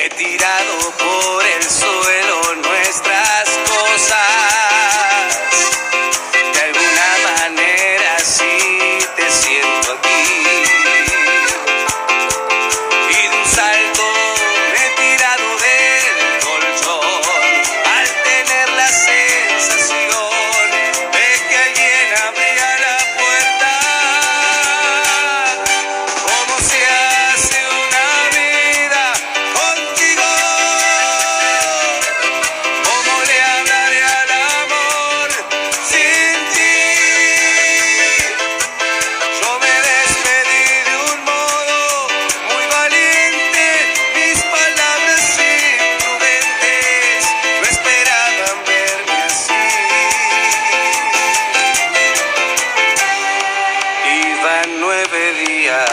he tirado por el suelo nueve días.